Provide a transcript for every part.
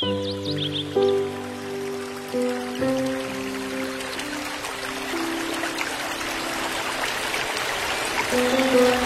Thank you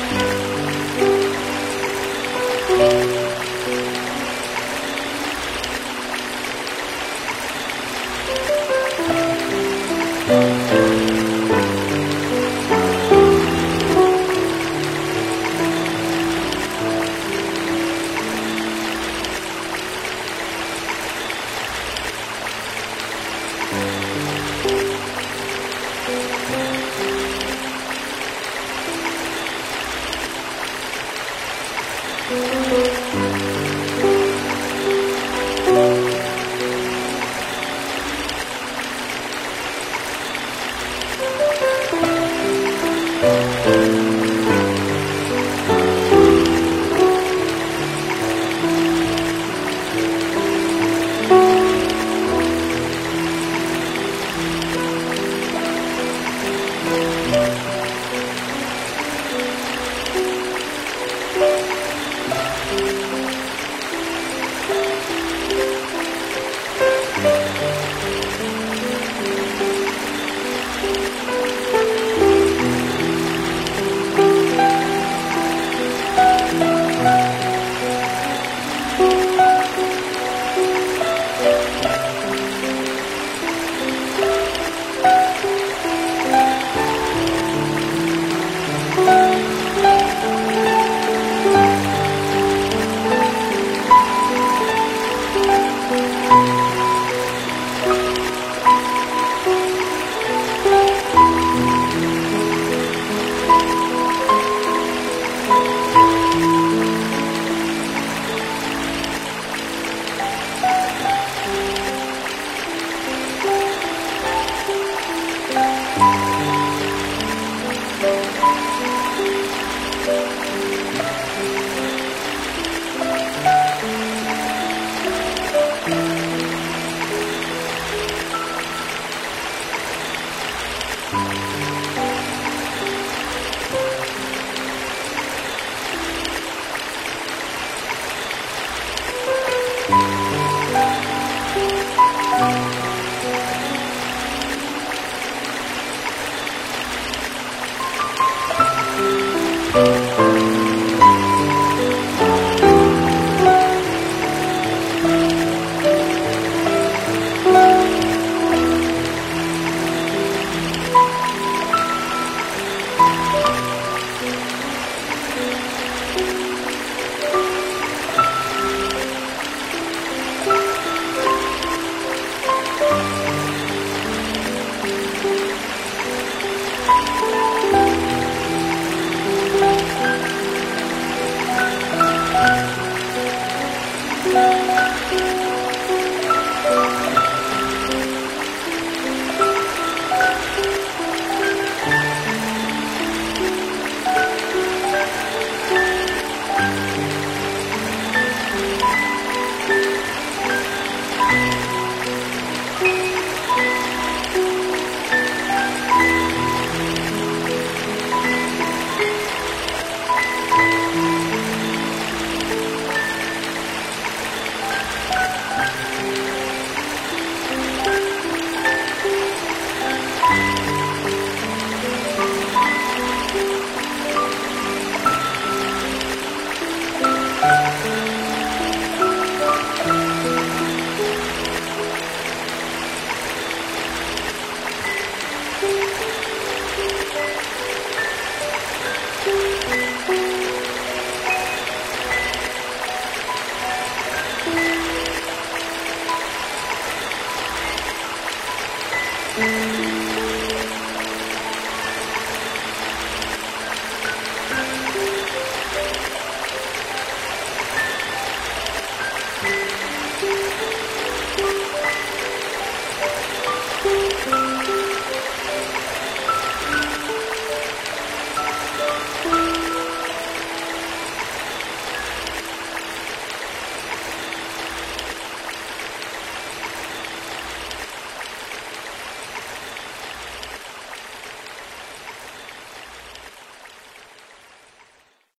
Música